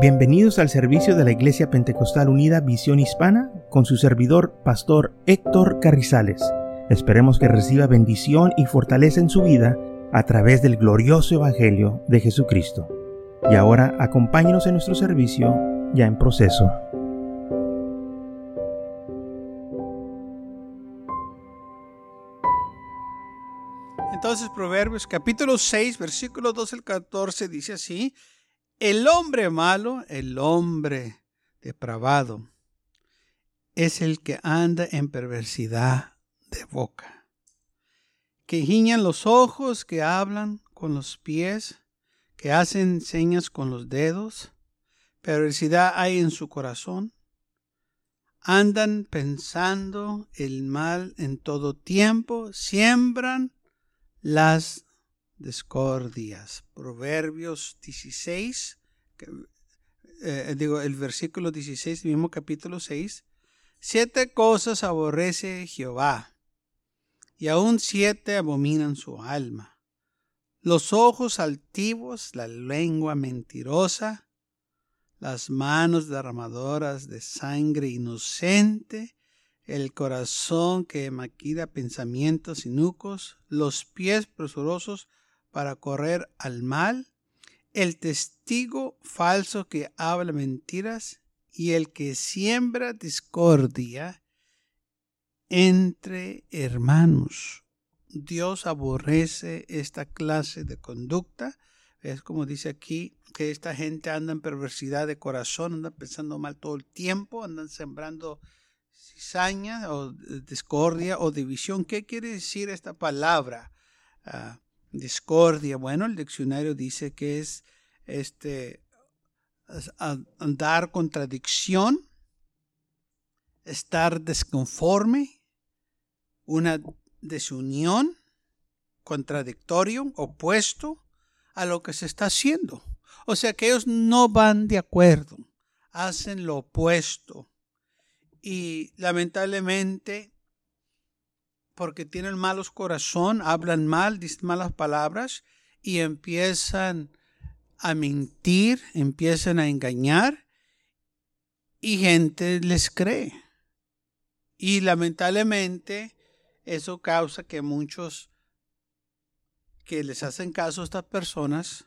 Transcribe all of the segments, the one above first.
Bienvenidos al servicio de la Iglesia Pentecostal Unida Visión Hispana con su servidor, Pastor Héctor Carrizales. Esperemos que reciba bendición y fortaleza en su vida a través del glorioso Evangelio de Jesucristo. Y ahora acompáñenos en nuestro servicio ya en proceso. Entonces Proverbios capítulo 6, versículo 12 al 14 dice así, el hombre malo, el hombre depravado, es el que anda en perversidad de boca, que giñan los ojos, que hablan con los pies, que hacen señas con los dedos, perversidad hay en su corazón, andan pensando el mal en todo tiempo, siembran las discordias. Proverbios 16, eh, digo, el versículo 16, mismo capítulo 6. Siete cosas aborrece Jehová, y aún siete abominan su alma. Los ojos altivos, la lengua mentirosa, las manos derramadoras de sangre inocente, el corazón que maquida pensamientos inucos, los pies presurosos para correr al mal, el testigo falso que habla mentiras y el que siembra discordia entre hermanos. Dios aborrece esta clase de conducta. Es como dice aquí que esta gente anda en perversidad de corazón, anda pensando mal todo el tiempo, andan sembrando cizaña o discordia o división. ¿Qué quiere decir esta palabra? Ah, discordia. Bueno, el diccionario dice que es este andar contradicción, estar desconforme, una desunión, contradictorio, opuesto a lo que se está haciendo. O sea que ellos no van de acuerdo, hacen lo opuesto. Y lamentablemente porque tienen malos corazón, hablan mal, dicen malas palabras y empiezan a mentir, empiezan a engañar y gente les cree. Y lamentablemente eso causa que muchos que les hacen caso a estas personas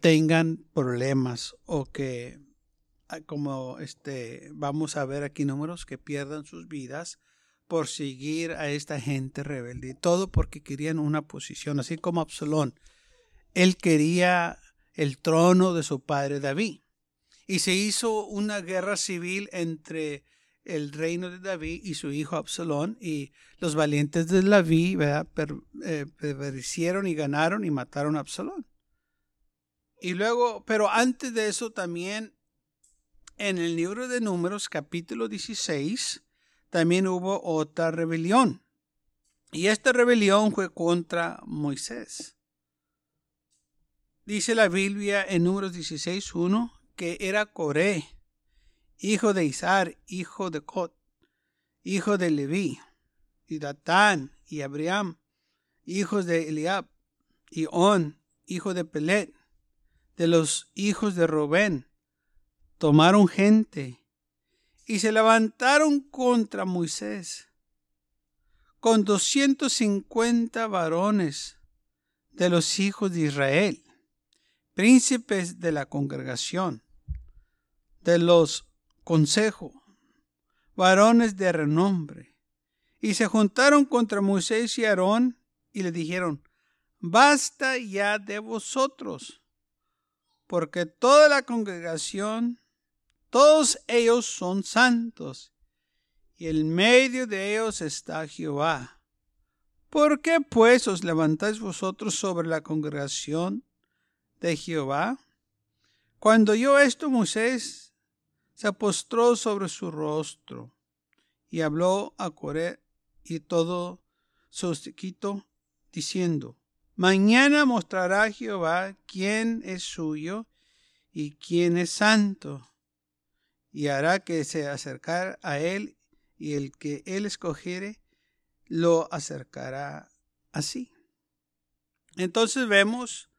tengan problemas o que ah, como este vamos a ver aquí números que pierdan sus vidas por seguir a esta gente rebelde. Todo porque querían una posición, así como Absalón. Él quería el trono de su padre David. Y se hizo una guerra civil entre el reino de David y su hijo Absalón. Y los valientes de David per, eh, y ganaron y mataron a Absalón. Y luego, pero antes de eso también, en el libro de Números, capítulo 16, también hubo otra rebelión. Y esta rebelión fue contra Moisés. Dice la Biblia en Números 16.1 que era Coré, hijo de Isar, hijo de Cot, hijo de Leví, y Datán y Abraham, hijos de Eliab, y On, hijo de Pelet, de los hijos de Robén, tomaron gente y se levantaron contra Moisés con 250 varones de los hijos de Israel, príncipes de la congregación, de los consejos, varones de renombre, y se juntaron contra Moisés y Aarón y le dijeron, basta ya de vosotros, porque toda la congregación todos ellos son santos, y en medio de ellos está Jehová. ¿Por qué pues os levantáis vosotros sobre la congregación de Jehová? Cuando oyó esto Moisés se postró sobre su rostro y habló a Coré y todo su sequito, diciendo, Mañana mostrará Jehová quién es suyo y quién es santo y hará que se acercar a él y el que él escogiere lo acercará así. Entonces vemos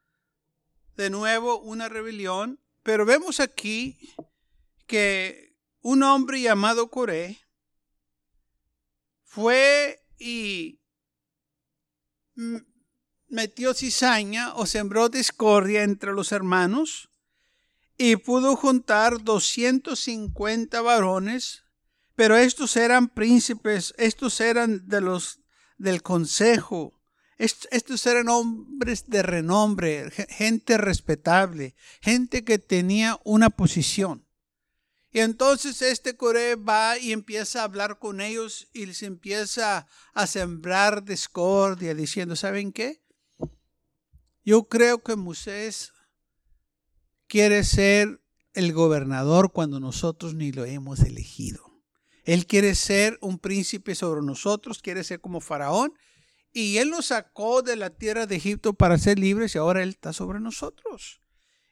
de nuevo una rebelión, pero vemos aquí que un hombre llamado Coré fue y metió cizaña o sembró discordia entre los hermanos y pudo juntar 250 varones, pero estos eran príncipes, estos eran de los del consejo, estos eran hombres de renombre, gente respetable, gente que tenía una posición. Y entonces este Coré va y empieza a hablar con ellos y les empieza a sembrar discordia, diciendo, ¿saben qué? Yo creo que Moisés quiere ser el gobernador cuando nosotros ni lo hemos elegido. Él quiere ser un príncipe sobre nosotros, quiere ser como faraón. Y él nos sacó de la tierra de Egipto para ser libres y ahora él está sobre nosotros.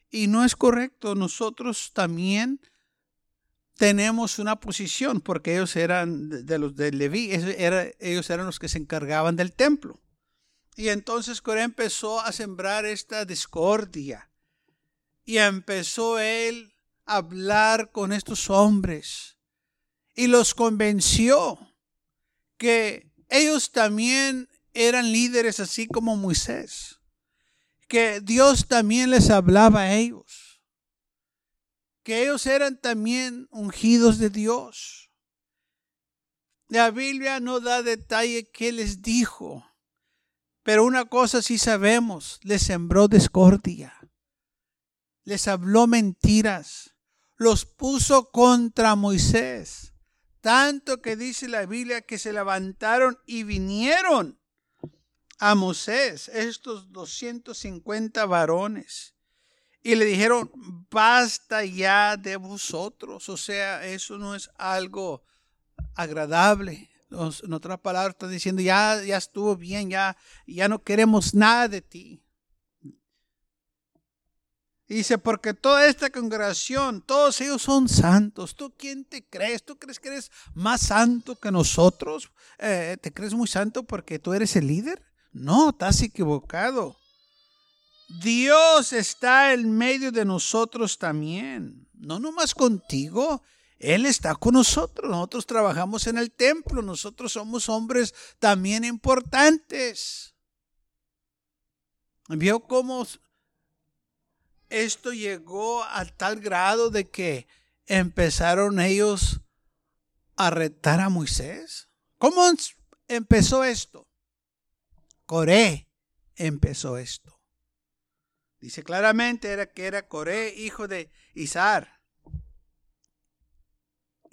Y no es correcto. Nosotros también tenemos una posición porque ellos eran de los de Leví, ellos eran los que se encargaban del templo. Y entonces Coré empezó a sembrar esta discordia y empezó él a hablar con estos hombres y los convenció que ellos también eran líderes así como Moisés, que Dios también les hablaba a ellos que ellos eran también ungidos de Dios. La Biblia no da detalle qué les dijo, pero una cosa sí sabemos, les sembró discordia, les habló mentiras, los puso contra Moisés, tanto que dice la Biblia que se levantaron y vinieron a Moisés, estos 250 varones y le dijeron, basta ya de vosotros. O sea, eso no es algo agradable. En otras palabras, está diciendo, ya, ya estuvo bien, ya, ya no queremos nada de ti. Dice, porque toda esta congregación, todos ellos son santos. ¿Tú quién te crees? ¿Tú crees que eres más santo que nosotros? Eh, ¿Te crees muy santo porque tú eres el líder? No, estás equivocado. Dios está en medio de nosotros también. No nomás contigo. Él está con nosotros. Nosotros trabajamos en el templo. Nosotros somos hombres también importantes. ¿Vio cómo esto llegó a tal grado de que empezaron ellos a retar a Moisés? ¿Cómo empezó esto? Coré empezó esto. Dice claramente era que era Coré, hijo de Izar,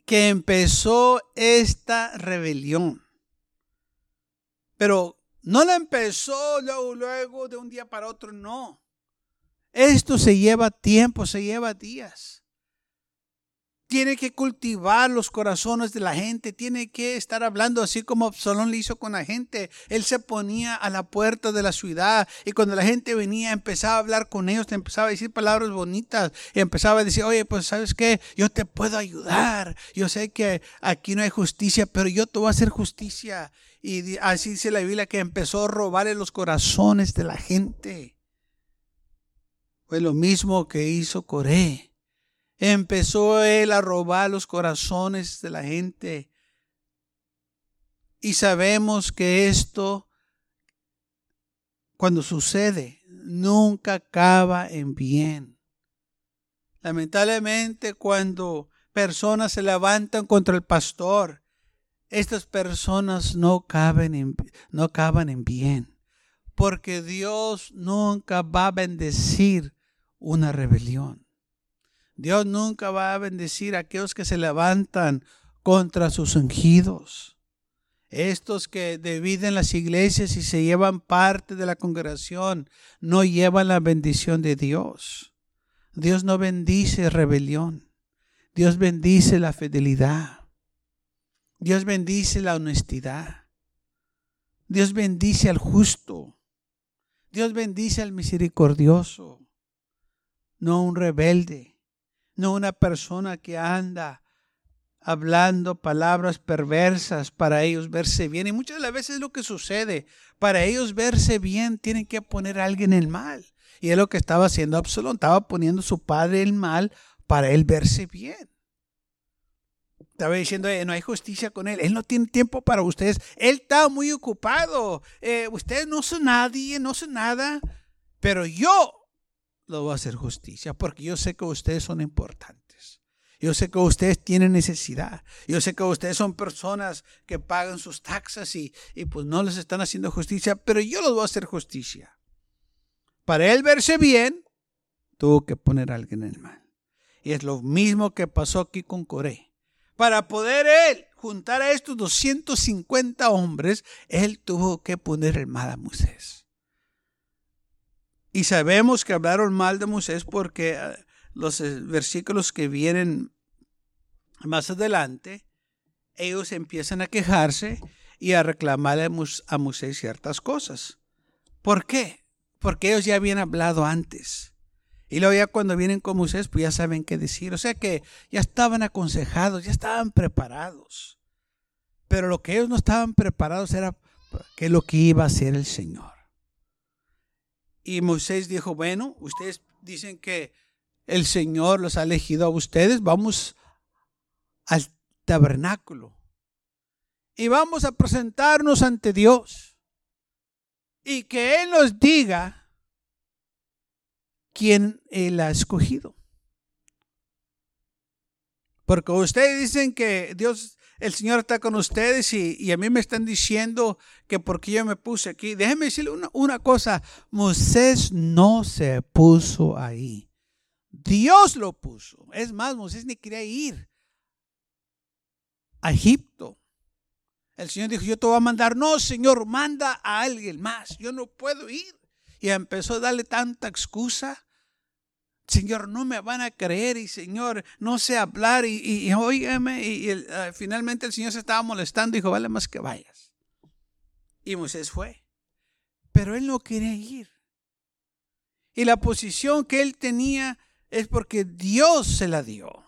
que empezó esta rebelión. Pero no la empezó luego, luego de un día para otro, no. Esto se lleva tiempo, se lleva días tiene que cultivar los corazones de la gente, tiene que estar hablando así como Absalón le hizo con la gente. Él se ponía a la puerta de la ciudad y cuando la gente venía empezaba a hablar con ellos, te empezaba a decir palabras bonitas y empezaba a decir, oye, pues sabes qué, yo te puedo ayudar. Yo sé que aquí no hay justicia, pero yo te voy a hacer justicia. Y así dice la Biblia que empezó a robarle los corazones de la gente. Fue lo mismo que hizo Coré empezó él a robar los corazones de la gente. Y sabemos que esto, cuando sucede, nunca acaba en bien. Lamentablemente, cuando personas se levantan contra el pastor, estas personas no, caben en, no acaban en bien, porque Dios nunca va a bendecir una rebelión. Dios nunca va a bendecir a aquellos que se levantan contra sus ungidos. Estos que dividen las iglesias y se llevan parte de la congregación no llevan la bendición de Dios. Dios no bendice rebelión. Dios bendice la fidelidad. Dios bendice la honestidad. Dios bendice al justo. Dios bendice al misericordioso, no un rebelde no una persona que anda hablando palabras perversas para ellos verse bien. Y muchas de las veces es lo que sucede. Para ellos verse bien tienen que poner a alguien en mal. Y es lo que estaba haciendo Absalón, estaba poniendo a su padre el mal para él verse bien. Estaba diciendo, no hay justicia con él, él no tiene tiempo para ustedes, él está muy ocupado, eh, ustedes no son nadie, no son nada, pero yo lo voy a hacer justicia porque yo sé que ustedes son importantes. Yo sé que ustedes tienen necesidad. Yo sé que ustedes son personas que pagan sus taxas y, y pues no les están haciendo justicia, pero yo los voy a hacer justicia. Para él verse bien, tuvo que poner a alguien en el mal. Y es lo mismo que pasó aquí con Coré. Para poder él juntar a estos 250 hombres, él tuvo que poner el mal a Moisés. Y sabemos que hablaron mal de Moisés porque eh, los eh, versículos que vienen más adelante, ellos empiezan a quejarse y a reclamarle a Moisés ciertas cosas. ¿Por qué? Porque ellos ya habían hablado antes. Y luego ya cuando vienen con Moisés, pues ya saben qué decir. O sea que ya estaban aconsejados, ya estaban preparados. Pero lo que ellos no estaban preparados era que lo que iba a hacer el Señor. Y Moisés dijo, bueno, ustedes dicen que el Señor los ha elegido a ustedes, vamos al tabernáculo. Y vamos a presentarnos ante Dios. Y que Él nos diga quién Él ha escogido. Porque ustedes dicen que Dios, el Señor está con ustedes y, a mí me están diciendo que porque yo me puse aquí. Déjenme decirle una, una cosa, Moisés no se puso ahí. Dios lo puso. Es más, Moisés ni quería ir a Egipto. El Señor dijo, yo te voy a mandar. No, Señor, manda a alguien más. Yo no puedo ir. Y empezó a darle tanta excusa. Señor, no me van a creer y Señor, no sé hablar y, y, y, ah, finalmente el Señor se estaba molestando y dijo, vale más que vayas. Y Moisés fue, pero él no quería ir. Y la posición que él tenía es porque Dios se la dio.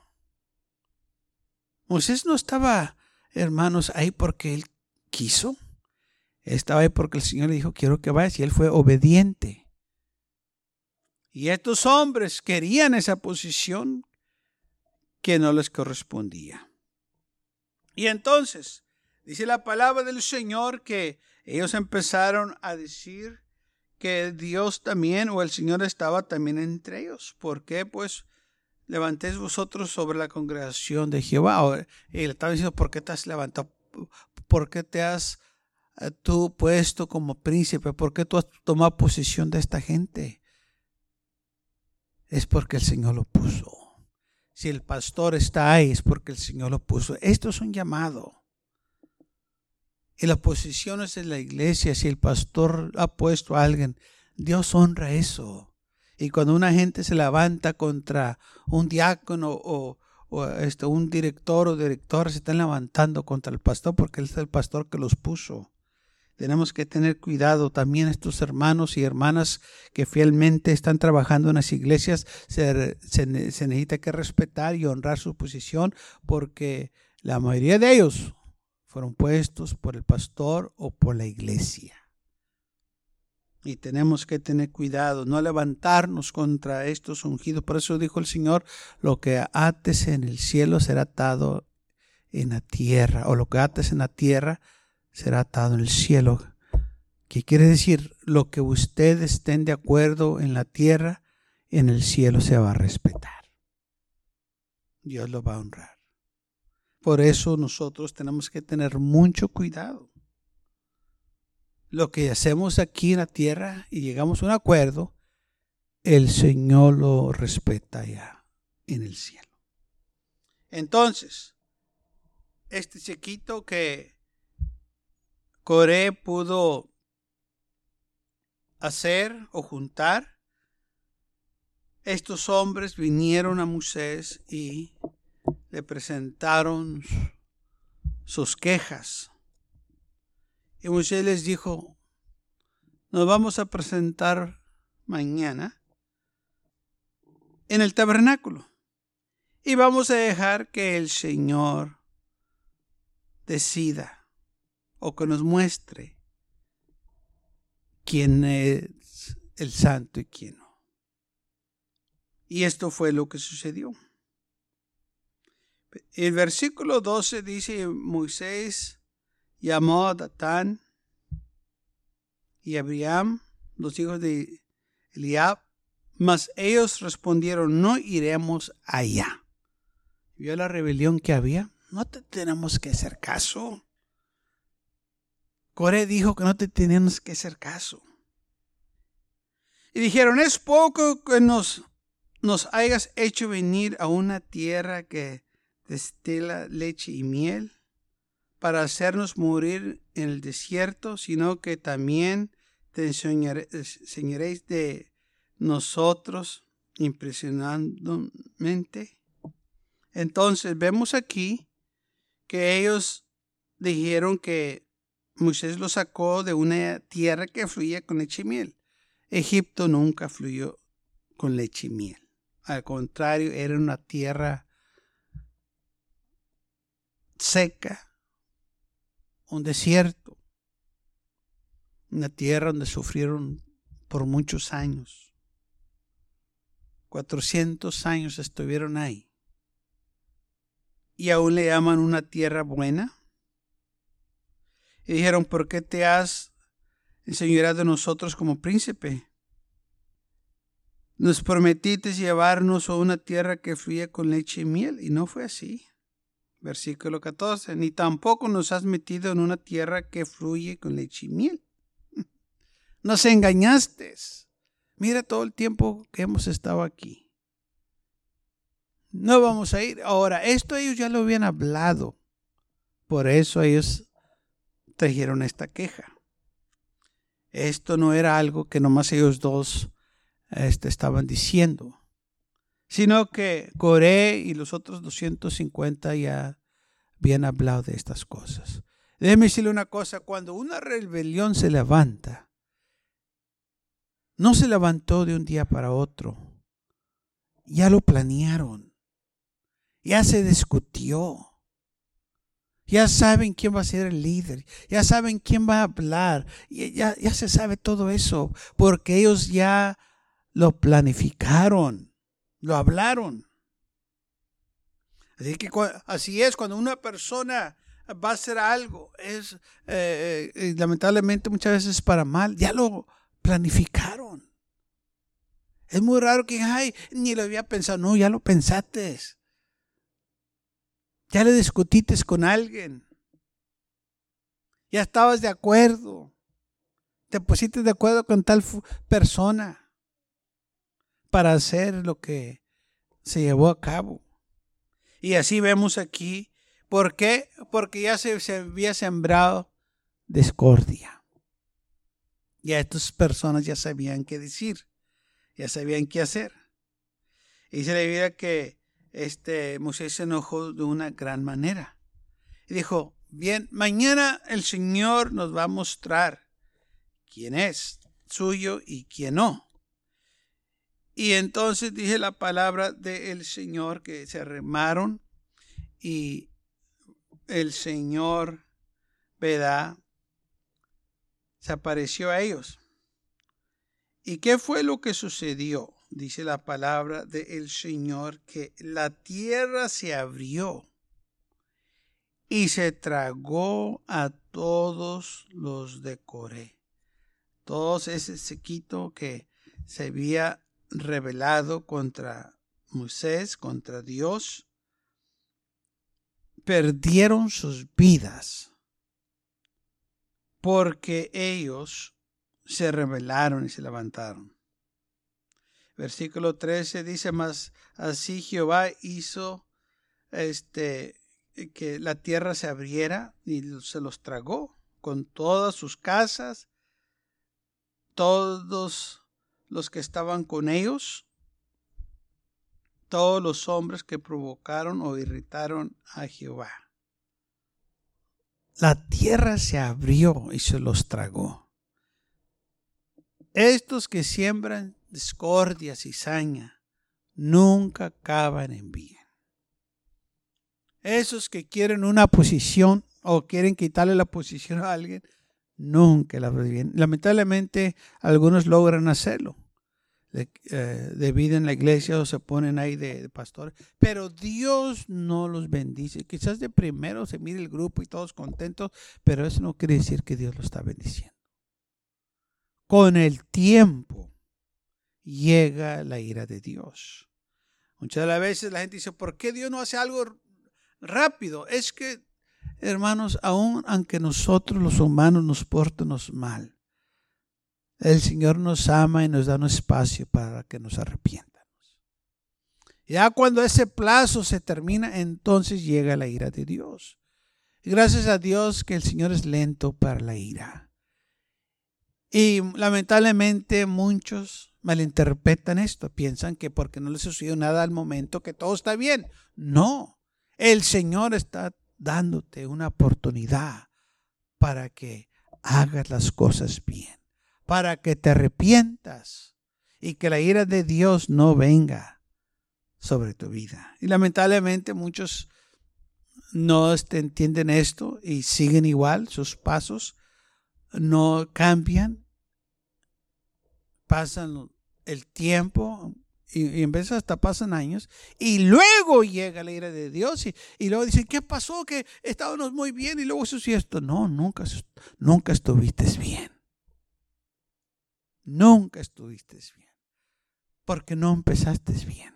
Moisés no estaba, hermanos, ahí porque él quiso. Estaba ahí porque el Señor le dijo, quiero que vayas y él fue obediente. Y estos hombres querían esa posición que no les correspondía. Y entonces, dice la palabra del Señor que ellos empezaron a decir que Dios también o el Señor estaba también entre ellos. ¿Por qué? Pues levantéis vosotros sobre la congregación de Jehová. Y le estaba diciendo, ¿por qué te has levantado? ¿Por qué te has eh, tú puesto como príncipe? ¿Por qué tú has tomado posición de esta gente? Es porque el Señor lo puso. Si el pastor está ahí es porque el Señor lo puso. Esto es un llamado. Y las posiciones en la iglesia, si el pastor ha puesto a alguien, Dios honra eso. Y cuando una gente se levanta contra un diácono o, este, un director o directora, se están levantando contra el pastor porque él es el pastor que los puso. Tenemos que tener cuidado también estos hermanos y hermanas que fielmente están trabajando en las iglesias. Se, se, necesita que respetar y honrar su posición porque la mayoría de ellos fueron puestos por el pastor o por la iglesia. Y tenemos que tener cuidado, no levantarnos contra estos ungidos. Por eso dijo el Señor, lo que ates en el cielo será atado en la tierra, o lo que ates en la tierra será atado en el cielo. ¿Qué quiere decir? Lo que ustedes estén de acuerdo en la tierra, en el cielo se va a respetar. Dios lo va a honrar. Por eso nosotros tenemos que tener mucho cuidado. Lo que hacemos aquí en la tierra y llegamos a un acuerdo, el Señor lo respeta ya en el cielo. Entonces, este chiquito que Coré pudo hacer o juntar. Estos hombres vinieron a Moisés y le presentaron sus quejas. Y Moisés les dijo, nos vamos a presentar mañana en el tabernáculo y vamos a dejar que el Señor decida o que nos muestre quién es el santo y quién no. Y esto fue lo que sucedió. El versículo 12 dice, Moisés llamó a Datán y Abraham, los hijos de Eliab, mas ellos respondieron, no iremos allá. ¿Vio la rebelión que había? No te tenemos que hacer caso. Coré dijo que no te tenemos que hacer caso. Y dijeron, es poco que nos, nos hayas hecho venir a una tierra que destila leche y miel para hacernos morir en el desierto, sino que también te enseñaréis de nosotros impresionantemente. Entonces vemos aquí que ellos dijeron que Moisés lo sacó de una tierra que fluía con leche y miel. Egipto nunca fluyó con leche y miel. Al contrario, era una tierra seca, un desierto, una tierra donde sufrieron por muchos años. 400 años estuvieron ahí. Y aún le llaman una tierra buena. Y dijeron, ¿por qué te has enseñado de nosotros como príncipe? Nos prometiste llevarnos a una tierra que fluye con leche y miel, y no fue así. Versículo 14, ni tampoco nos has metido en una tierra que fluye con leche y miel. Nos engañaste. Mira todo el tiempo que hemos estado aquí. No vamos a ir. Ahora, esto ellos ya lo habían hablado. Por eso ellos trajeron esta queja. Esto no era algo que nomás ellos dos este, estaban diciendo, sino que Coré y los otros 250 ya habían hablado de estas cosas. Déjeme decirle una cosa, cuando una rebelión se levanta, no se levantó de un día para otro. Ya lo planearon. Ya se discutió. Ya saben quién va a ser el líder. Ya saben quién va a hablar. Ya, ya se sabe todo eso. Porque ellos ya lo planificaron. Lo hablaron. Así que así es, cuando una persona va a hacer algo, es eh, eh, lamentablemente muchas veces para mal, ya lo, planificaron. Es muy raro que, ay, ni lo había pensado. No, ya lo pensaste. Ya le discutiste con alguien. Ya estabas de acuerdo. Te pusiste de acuerdo con tal persona para hacer lo que se llevó a cabo. Y así vemos aquí. ¿Por qué? Porque ya se, había sembrado discordia. Ya estas personas ya sabían qué decir, ya sabían qué hacer. Y se le veía que este Moisés se enojó de una gran manera. Y dijo, bien, mañana el Señor nos va a mostrar quién es suyo y quién no. Y entonces dije la palabra del Señor que se arremaron y el Señor, ¿verdad? se apareció a ellos. ¿Y qué fue lo que sucedió? Dice la palabra del Señor que la tierra se abrió y se tragó a todos los de Coré. Todos ese sequito que se había rebelado contra Moisés, contra Dios, perdieron sus vidas porque ellos se rebelaron y se levantaron. Versículo 13 dice más, así Jehová hizo este que la tierra se abriera y se los tragó con todas sus casas, todos los que estaban con ellos, todos los hombres que provocaron o irritaron a Jehová la tierra se abrió y se los tragó. Estos que siembran discordia, cizaña, nunca acaban en bien. Esos que quieren una posición o quieren quitarle la posición a alguien, nunca la bien. Lamentablemente, algunos logran hacerlo. eh, de, vida en la iglesia o se ponen ahí de, de pastores, pero Dios no los bendice. Quizás de primero se mire el grupo y todos contentos, pero eso no quiere decir que Dios lo está bendiciendo. Con el tiempo llega la ira de Dios. Muchas de las veces la gente dice, ¿por qué Dios no hace algo rápido? Es que, hermanos, aun aunque nosotros los humanos nos portemos mal, el Señor nos ama y nos da un espacio para que nos arrepientamos. Ya cuando ese plazo se termina, entonces llega la ira de Dios. gracias a Dios que el Señor es lento para la ira. Y lamentablemente muchos malinterpretan esto, piensan que porque no les sucedió nada al momento que todo está bien. No, el Señor está dándote una oportunidad para que hagas las cosas bien para que te arrepientas y que la ira de Dios no venga sobre tu vida. Y lamentablemente muchos no entienden esto y siguen igual sus pasos, no cambian, pasan el tiempo y, en vez hasta pasan años y luego llega la ira de Dios y, y luego dicen, ¿qué pasó? Que estábamos muy bien y luego sucedió esto. No, nunca, nunca estuviste bien. Nunca estuviste bien. Porque no empezaste bien.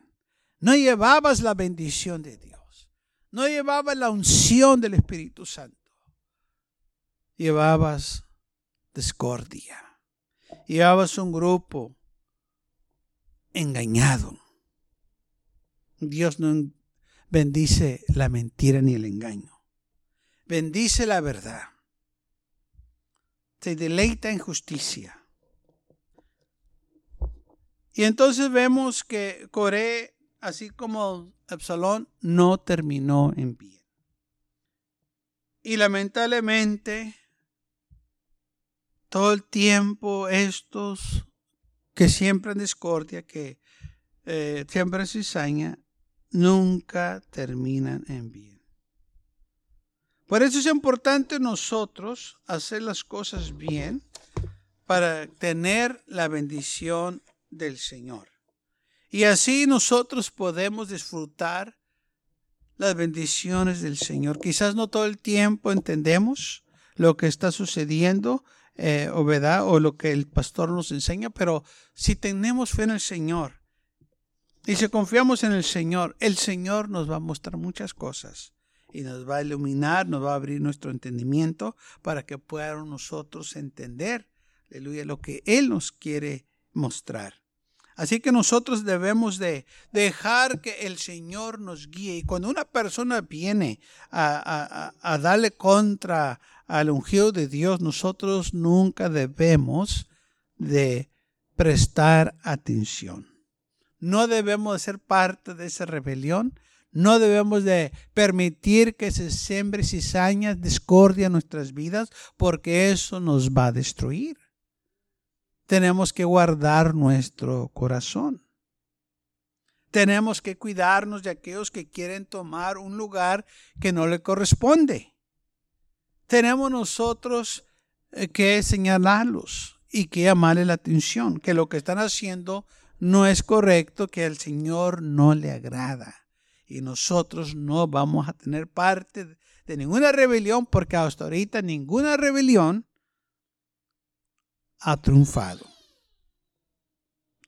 No llevabas la bendición de Dios. No llevabas la unción del Espíritu Santo. Llevabas discordia. Llevabas un grupo engañado. Dios no bendice la mentira ni el engaño. Bendice la verdad. Se deleita en justicia. Y entonces vemos que Coré, así como Absalón, no terminó en bien. Y lamentablemente, todo el tiempo estos que siempre en discordia, que eh, siempre en cizaña, nunca terminan en bien. Por eso es importante nosotros hacer las cosas bien para tener la bendición del Señor. Y así nosotros podemos disfrutar las bendiciones del Señor. Quizás no todo el tiempo entendemos lo que está sucediendo, eh, o, ¿verdad? o lo que el pastor nos enseña, pero si tenemos fe en el Señor y si confiamos en el Señor, el Señor nos va a mostrar muchas cosas y nos va a iluminar, nos va a abrir nuestro entendimiento para que podamos nosotros entender, aleluya, lo que Él nos quiere mostrar. Así que nosotros debemos de dejar que el Señor nos guíe. Y cuando una persona viene a, darle contra al ungido de Dios, nosotros nunca debemos de prestar atención. No debemos de ser parte de esa rebelión. No debemos de permitir que se sembre cizaña, discordia en nuestras vidas, porque eso nos va a destruir tenemos que guardar nuestro corazón. Tenemos que cuidarnos de aquellos que quieren tomar un lugar que no le corresponde. Tenemos nosotros eh, que señalarlos y que llamarle la atención, que lo que están haciendo no es correcto, que al Señor no le agrada. Y nosotros no vamos a tener parte de ninguna rebelión, porque hasta ahorita ninguna rebelión ha triunfado.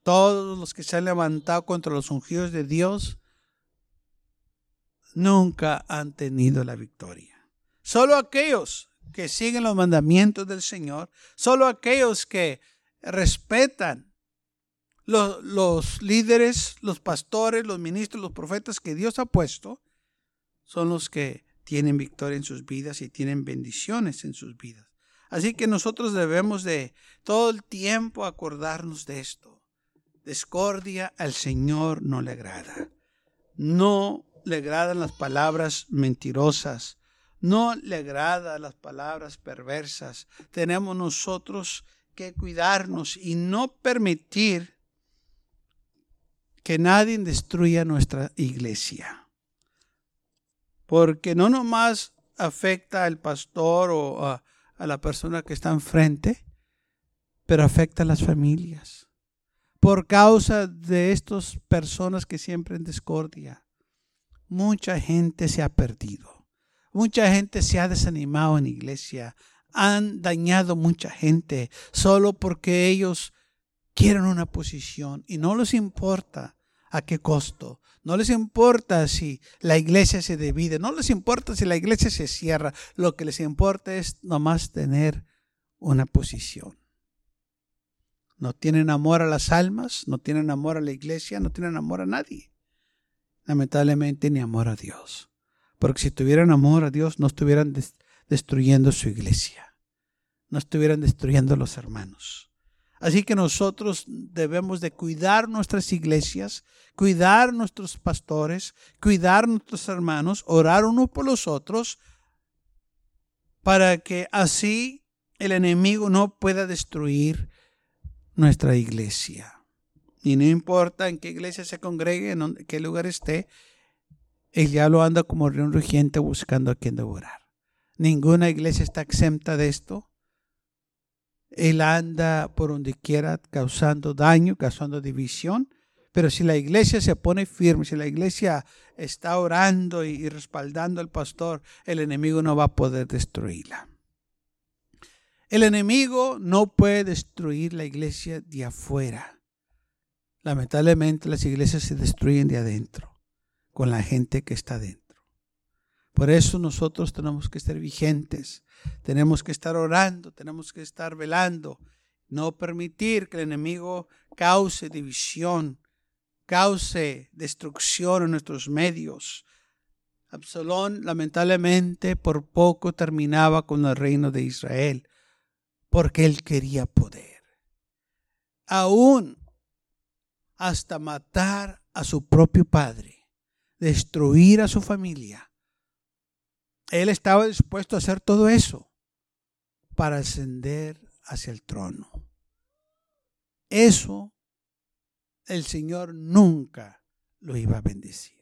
Todos los que se han levantado contra los ungidos de Dios nunca han tenido la victoria. Solo aquellos que siguen los mandamientos del Señor, solo aquellos que respetan los, los, líderes, los pastores, los ministros, los profetas que Dios ha puesto, son los que tienen victoria en sus vidas y tienen bendiciones en sus vidas. Así que nosotros debemos de todo el tiempo acordarnos de esto. Discordia al Señor no le agrada. No le agradan las palabras mentirosas. No le agradan las palabras perversas. Tenemos nosotros que cuidarnos y no permitir que nadie destruya nuestra iglesia. Porque no nomás afecta al pastor o a, a la persona que está enfrente, pero afecta a las familias. por causa de estas personas que siempre en discordia. Mucha gente se ha perdido. Mucha gente se ha desanimado en iglesia. Han dañado mucha gente solo porque ellos quieren una posición y no les importa a qué costo. No les importa si la iglesia se divide, no les importa si la iglesia se cierra. Lo que les importa es nomás tener una posición. No tienen amor a las almas, no tienen amor a la iglesia, no tienen amor a nadie. Lamentablemente ni amor a Dios. Porque si tuvieran amor a Dios no estuvieran destruyendo su iglesia. No estuvieran destruyendo los hermanos. Así que nosotros debemos de cuidar nuestras iglesias, cuidar nuestros pastores, cuidar nuestros hermanos, orar uno por los otros, para que así el enemigo no pueda destruir nuestra iglesia. Y no importa en qué iglesia se congregue, en qué lugar esté, el diablo anda como un rugiente buscando a quien devorar. Ninguna iglesia está exenta de esto. Él anda por donde quiera causando daño, causando división. Pero si la iglesia se pone firme, si la iglesia está orando y respaldando al pastor, el enemigo no va a poder destruirla. El enemigo no puede destruir la iglesia de afuera. Lamentablemente las iglesias se destruyen de adentro, con la gente que está dentro. Por eso nosotros tenemos que estar vigentes, tenemos que estar orando, tenemos que estar velando, no permitir que el enemigo cause división, cause destrucción en nuestros medios. Absalón lamentablemente por poco terminaba con el reino de Israel porque él quería poder. Aún hasta matar a su propio padre, destruir a su familia. Él estaba dispuesto a hacer todo eso para ascender hacia el trono. Eso el Señor nunca lo iba a bendecir.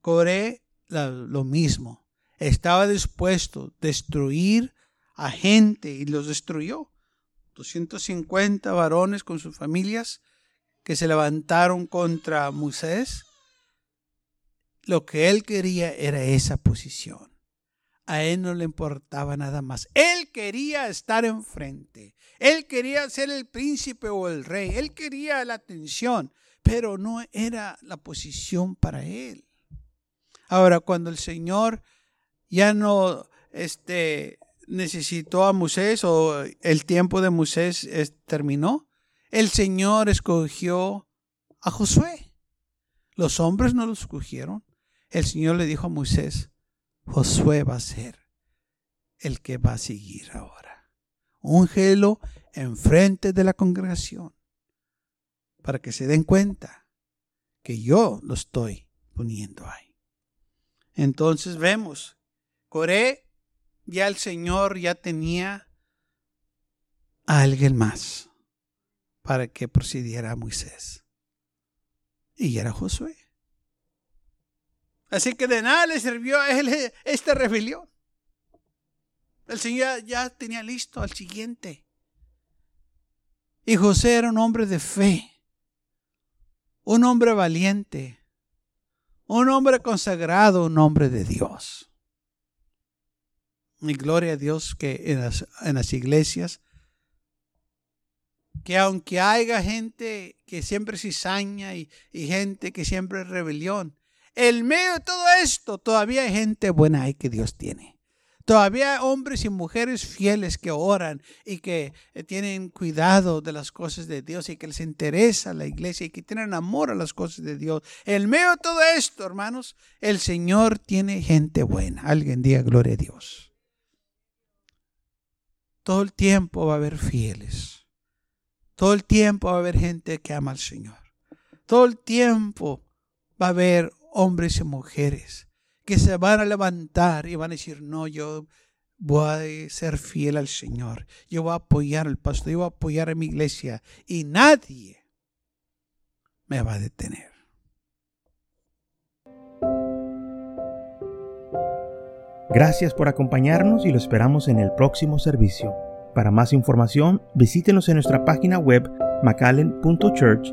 Coré lo mismo. Estaba dispuesto a destruir a gente y los destruyó. 250 varones con sus familias que se levantaron contra Moisés. Lo que él quería era esa posición. A él no le importaba nada más. Él quería estar enfrente. Él quería ser el príncipe o el rey. Él quería la atención, pero no era la posición para él. Ahora, cuando el Señor ya no este, necesitó a Moisés o el tiempo de Moisés terminó, el Señor escogió a Josué. Los hombres no lo escogieron. El Señor le dijo a Moisés, Josué va a ser el que va a seguir ahora. Úngelo enfrente de la congregación para que se den cuenta que yo lo estoy poniendo ahí. Entonces vemos, Coré ya el Señor ya tenía a alguien más para que procediera a Moisés. Y era Josué. Así que de nada le sirvió a él esta rebelión. El Señor ya tenía listo al siguiente. Y José era un hombre de fe, un hombre valiente, un hombre consagrado, un hombre de Dios. Y gloria a Dios que en las, iglesias, que aunque haya gente que siempre cizaña y, y gente que siempre es rebelión, en medio de todo esto todavía hay gente buena que Dios tiene. Todavía hay hombres y mujeres fieles que oran y que eh, tienen cuidado de las cosas de Dios y que les interesa la iglesia y que tienen amor a las cosas de Dios. En medio de todo esto, hermanos, el Señor tiene gente buena. Alguien diga gloria a Dios. Todo el tiempo va a haber fieles. Todo el tiempo va a haber gente que ama al Señor. Todo el tiempo va a haber hombres y mujeres que se van a levantar y van a decir, no, yo voy a ser fiel al Señor. Yo voy a apoyar al pastor, yo voy a apoyar a mi iglesia y nadie me va a detener. Gracias por acompañarnos y lo esperamos en el próximo servicio. Para más información, visítenos en nuestra página web macallen.church,